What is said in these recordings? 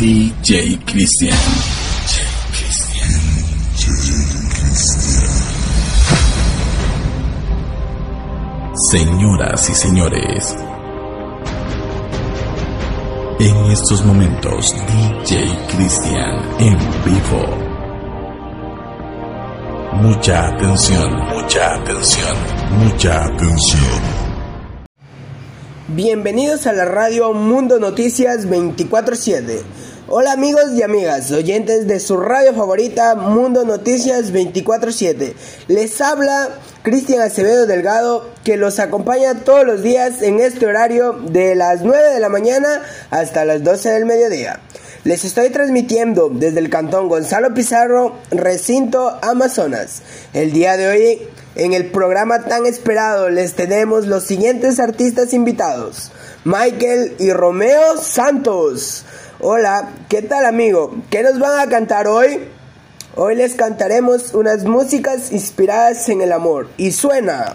DJ Cristian. Señoras y señores, en estos momentos DJ Cristian en vivo. Mucha atención, mucha atención, mucha atención. Bienvenidos a la radio Mundo Noticias 24/7. Hola amigos y amigas, oyentes de su radio favorita Mundo Noticias 24/7. Les habla Cristian Acevedo Delgado que los acompaña todos los días en este horario de las 9 de la mañana hasta las 12 del mediodía. Les estoy transmitiendo desde el cantón Gonzalo Pizarro, recinto Amazonas. El día de hoy, en el programa tan esperado, les tenemos los siguientes artistas invitados. Michael y Romeo Santos. Hola, ¿qué tal amigo? ¿Qué nos van a cantar hoy? Hoy les cantaremos unas músicas inspiradas en el amor. Y suena.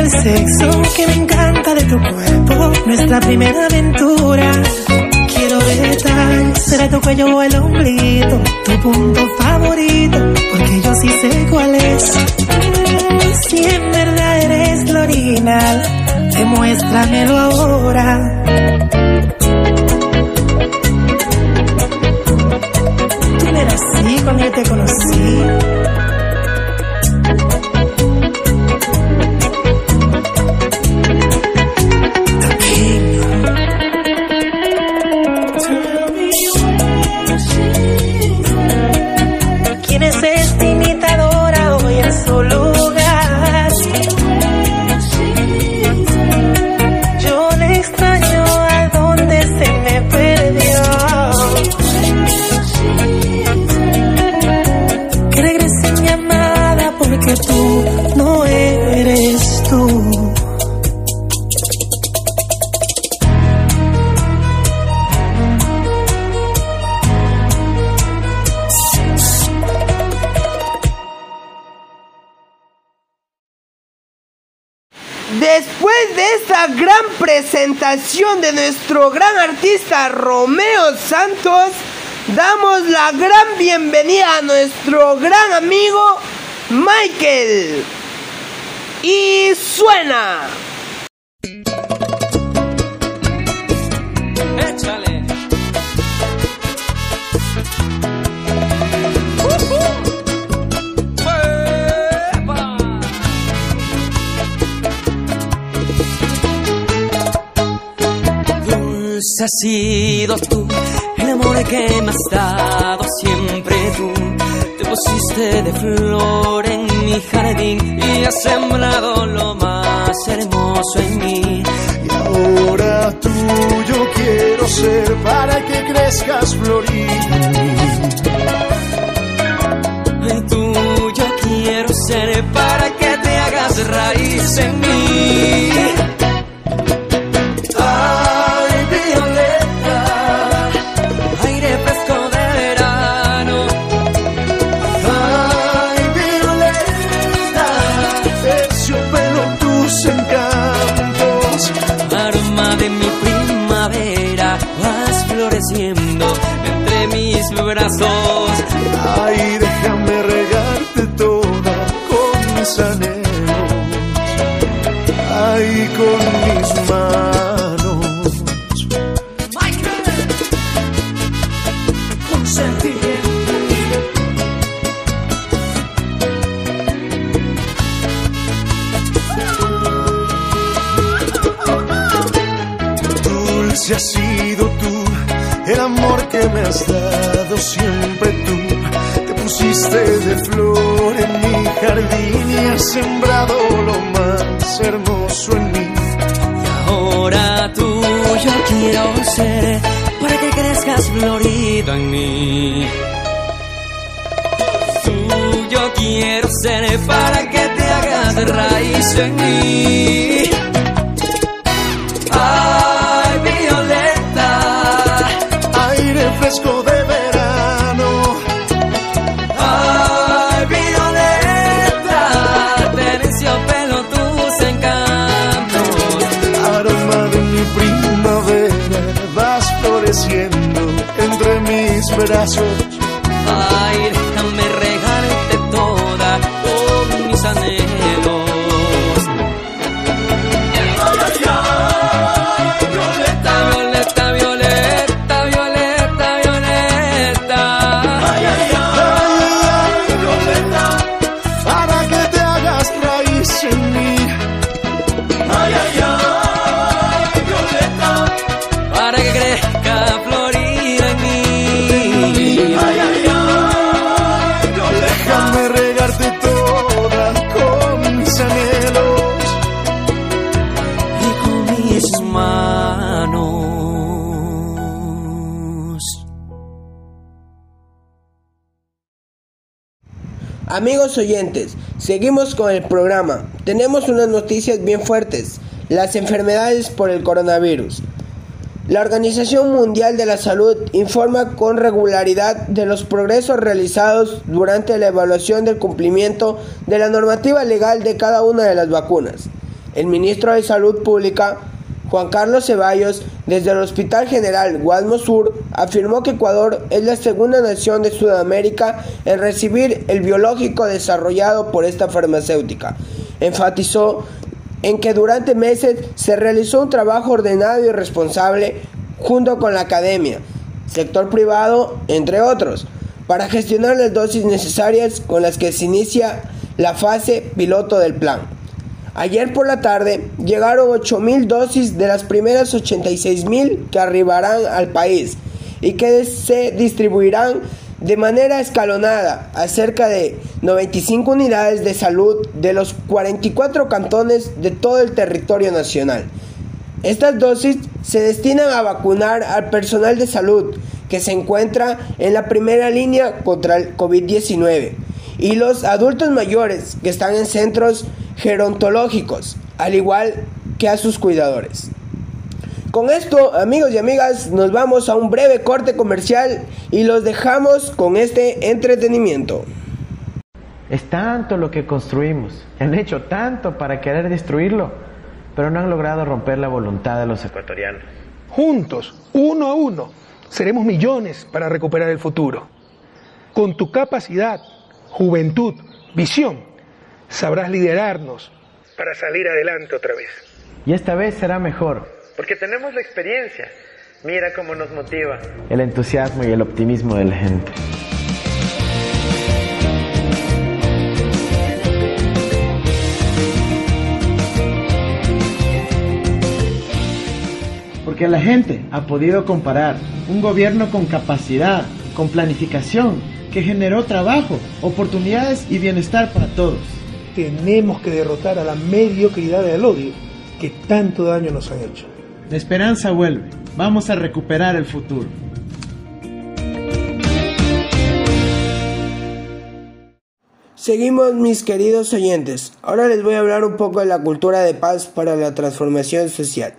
el sexo, que me encanta de tu cuerpo, nuestra primera aventura. Quiero detalles, será tu cuello o el ombliguito, tu punto favorito, porque yo sí sé cuál es. Si en verdad eres lo demuéstramelo ahora. Presentación de nuestro gran artista Romeo Santos, damos la gran bienvenida a nuestro gran amigo Michael. Y suena. Dulce has sido tú, el amor que me has dado siempre tú. Te pusiste de flor en mi jardín y has sembrado lo más hermoso en mí. Y ahora tuyo quiero ser para que crezcas florido. Ay, tuyo quiero ser para que te hagas raíz en mí. Vas floreciendo entre mis brazos. Ay, déjame regarte toda con mis anhelos. Siempre tú. Te pusiste de flor en mi jardín y has sembrado lo más hermoso en mí. Ahora tuyo quiero ser para que crezcas florido en mí. Tuyo quiero ser para que te hagas raíz en mí. Amigos oyentes, seguimos con el programa. Tenemos unas noticias bien fuertes. Las enfermedades por el coronavirus. La Organización Mundial de la Salud informa con regularidad de los progresos realizados durante la evaluación del cumplimiento de la normativa legal de cada una de las vacunas. El ministro de Salud Pública, Juan Carlos Ceballos, desde el Hospital General Guadmo Sur, afirmó que Ecuador es la segunda nación de Sudamérica en recibir el biológico desarrollado por esta farmacéutica. Enfatizó en que durante meses se realizó un trabajo ordenado y responsable junto con la academia, sector privado, entre otros, para gestionar las dosis necesarias con las que se inicia la fase piloto del plan. Ayer por la tarde llegaron 8.000 dosis de las primeras 86.000 que arribarán al país y que se distribuirán de manera escalonada a cerca de 95 unidades de salud de los 44 cantones de todo el territorio nacional. Estas dosis se destinan a vacunar al personal de salud que se encuentra en la primera línea contra el COVID-19 y los adultos mayores que están en centros gerontológicos, al igual que a sus cuidadores. Con esto, amigos y amigas, nos vamos a un breve corte comercial y los dejamos con este entretenimiento. Es tanto lo que construimos, han hecho tanto para querer destruirlo. pero no han logrado romper la voluntad de los ecuatorianos. Juntos, uno a uno, seremos millones para recuperar el futuro. Con tu capacidad, juventud, visión, sabrás liderarnos para salir adelante otra vez. Y esta vez será mejor, porque tenemos la experiencia. Mira cómo nos motiva el entusiasmo y el optimismo de la gente. Porque la gente ha podido comparar un gobierno con capacidad, con planificación, que generó trabajo, oportunidades y bienestar para todos. Tenemos que derrotar a la mediocridad del odio que tanto daño nos han hecho. La esperanza vuelve. Vamos a recuperar el futuro. Seguimos mis queridos oyentes. Ahora les voy a hablar un poco de la cultura de paz para la transformación social.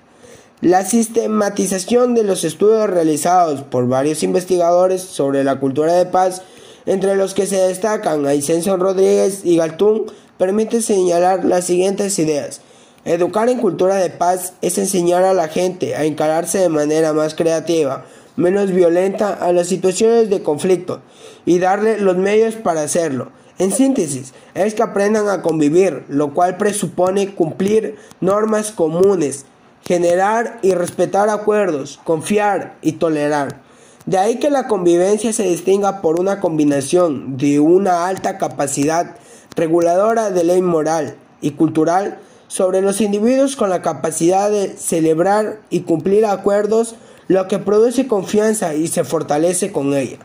La sistematización de los estudios realizados por varios investigadores sobre la cultura de paz, entre los que se destacan Aicenso Rodríguez y Galtún, permite señalar las siguientes ideas. Educar en cultura de paz es enseñar a la gente a encararse de manera más creativa, menos violenta a las situaciones de conflicto y darle los medios para hacerlo. En síntesis, es que aprendan a convivir, lo cual presupone cumplir normas comunes, generar y respetar acuerdos, confiar y tolerar. De ahí que la convivencia se distinga por una combinación de una alta capacidad reguladora de ley moral y cultural sobre los individuos con la capacidad de celebrar y cumplir acuerdos, lo que produce confianza y se fortalece con ella.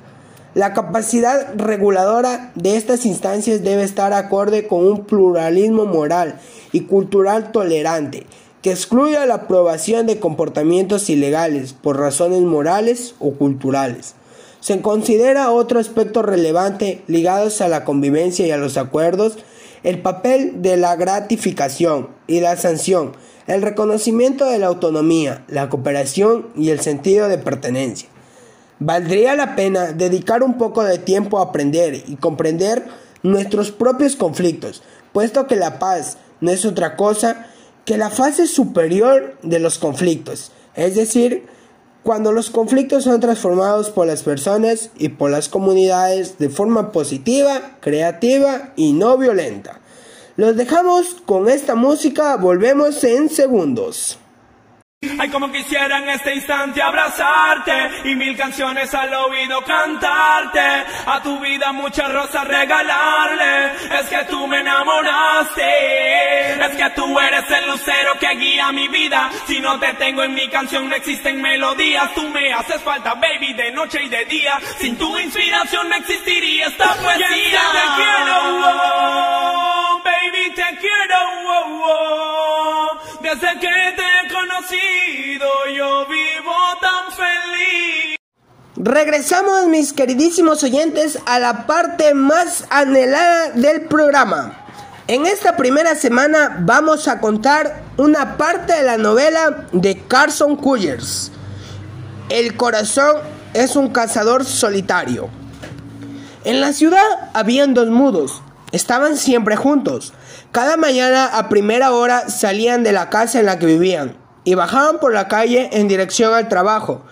La capacidad reguladora de estas instancias debe estar acorde con un pluralismo moral y cultural tolerante, que excluya la aprobación de comportamientos ilegales por razones morales o culturales. Se considera otro aspecto relevante ligados a la convivencia y a los acuerdos, el papel de la gratificación y la sanción, el reconocimiento de la autonomía, la cooperación y el sentido de pertenencia. Valdría la pena dedicar un poco de tiempo a aprender y comprender nuestros propios conflictos, puesto que la paz no es otra cosa que la fase superior de los conflictos, es decir, cuando los conflictos son transformados por las personas y por las comunidades de forma positiva, creativa y no violenta. Los dejamos con esta música, volvemos en segundos. Ay, como quisiera en este instante abrazarte y mil canciones al oído cantarte. A tu vida muchas rosas regalarle. Es que tú me enamoraste. Es que tú eres el lucero que guía mi vida. Si no te tengo en mi canción no existen melodías. Tú me haces falta, baby, de noche y de día. Sin tu inspiración no existiría esta poesía. te quiero, oh, Desde que te he conocido yo vivo tan feliz. Regresamos mis queridísimos oyentes a la parte más anhelada del programa. En esta primera semana vamos a contar una parte de la novela de Carson Cullers. El corazón es un cazador solitario. En la ciudad habían dos mudos. Estaban siempre juntos. Cada mañana a primera hora salían de la casa en la que vivían y bajaban por la calle en dirección al trabajo.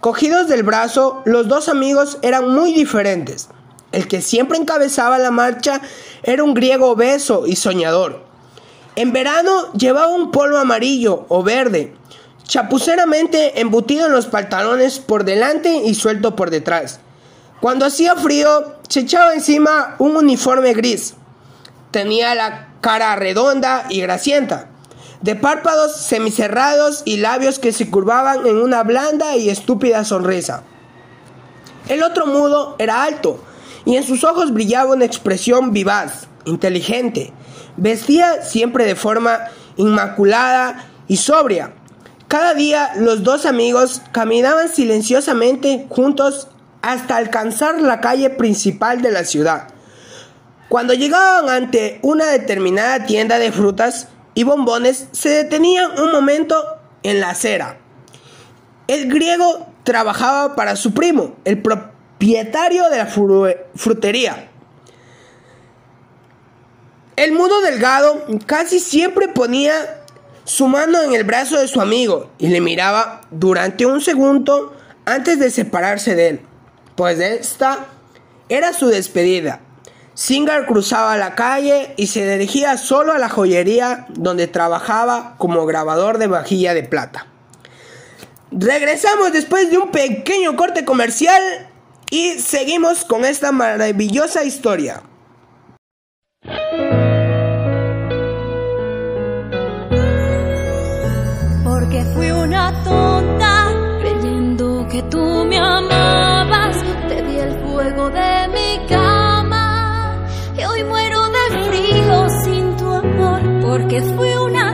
Cogidos del brazo, los dos amigos eran muy diferentes. El que siempre encabezaba la marcha era un griego obeso y soñador. En verano llevaba un polvo amarillo o verde, chapuceramente embutido en los pantalones por delante y suelto por detrás. Cuando hacía frío, se echaba encima un uniforme gris. Tenía la cara redonda y grasienta, de párpados semicerrados y labios que se curvaban en una blanda y estúpida sonrisa. El otro mudo era alto y en sus ojos brillaba una expresión vivaz, inteligente. Vestía siempre de forma inmaculada y sobria. Cada día los dos amigos caminaban silenciosamente juntos hasta alcanzar la calle principal de la ciudad. Cuando llegaban ante una determinada tienda de frutas y bombones, se detenían un momento en la acera. El griego trabajaba para su primo, el propietario de la frutería. El mudo delgado casi siempre ponía su mano en el brazo de su amigo y le miraba durante un segundo antes de separarse de él, pues esta era su despedida. Singer cruzaba la calle y se dirigía solo a la joyería donde trabajaba como grabador de vajilla de plata. Regresamos después de un pequeño corte comercial y seguimos con esta maravillosa historia. Porque fui una tonta creyendo que tú me amabas, te di el fuego de mi casa porque fue una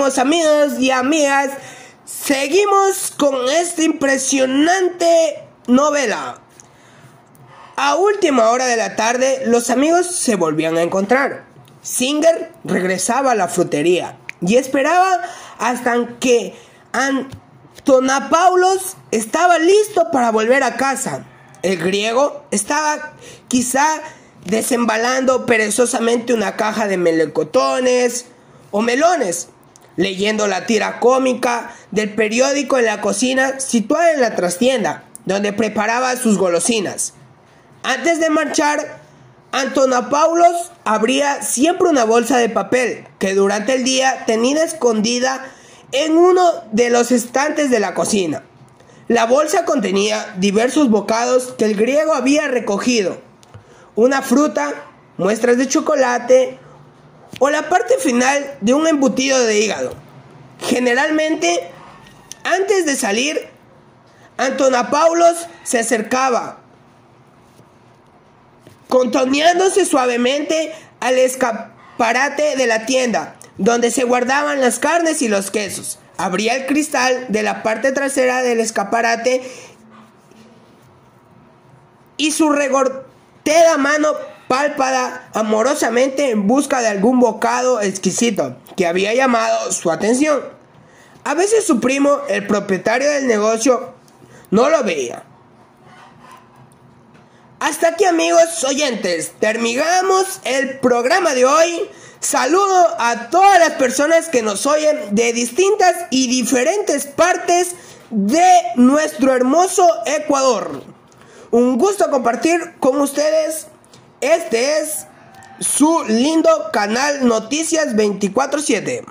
amigos y amigas, seguimos con esta impresionante novela. A última hora de la tarde, los amigos se volvían a encontrar. Singer regresaba a la frutería y esperaba hasta que Antonapaulos estaba listo para volver a casa. El griego estaba quizá desembalando perezosamente una caja de melencotones o melones leyendo la tira cómica del periódico en la cocina situada en la trastienda, donde preparaba sus golosinas. Antes de marchar, Antonopoulos abría siempre una bolsa de papel que durante el día tenía escondida en uno de los estantes de la cocina. La bolsa contenía diversos bocados que el griego había recogido, una fruta, muestras de chocolate, o la parte final de un embutido de hígado. Generalmente, antes de salir, Antonapaulos se acercaba, contoneándose suavemente al escaparate de la tienda, donde se guardaban las carnes y los quesos. Abría el cristal de la parte trasera del escaparate y su regortera mano pálpada amorosamente en busca de algún bocado exquisito que había llamado su atención. A veces su primo, el propietario del negocio, no lo veía. Hasta aquí amigos oyentes, terminamos el programa de hoy. Saludo a todas las personas que nos oyen de distintas y diferentes partes de nuestro hermoso Ecuador. Un gusto compartir con ustedes. Este es su lindo canal Noticias 24/7.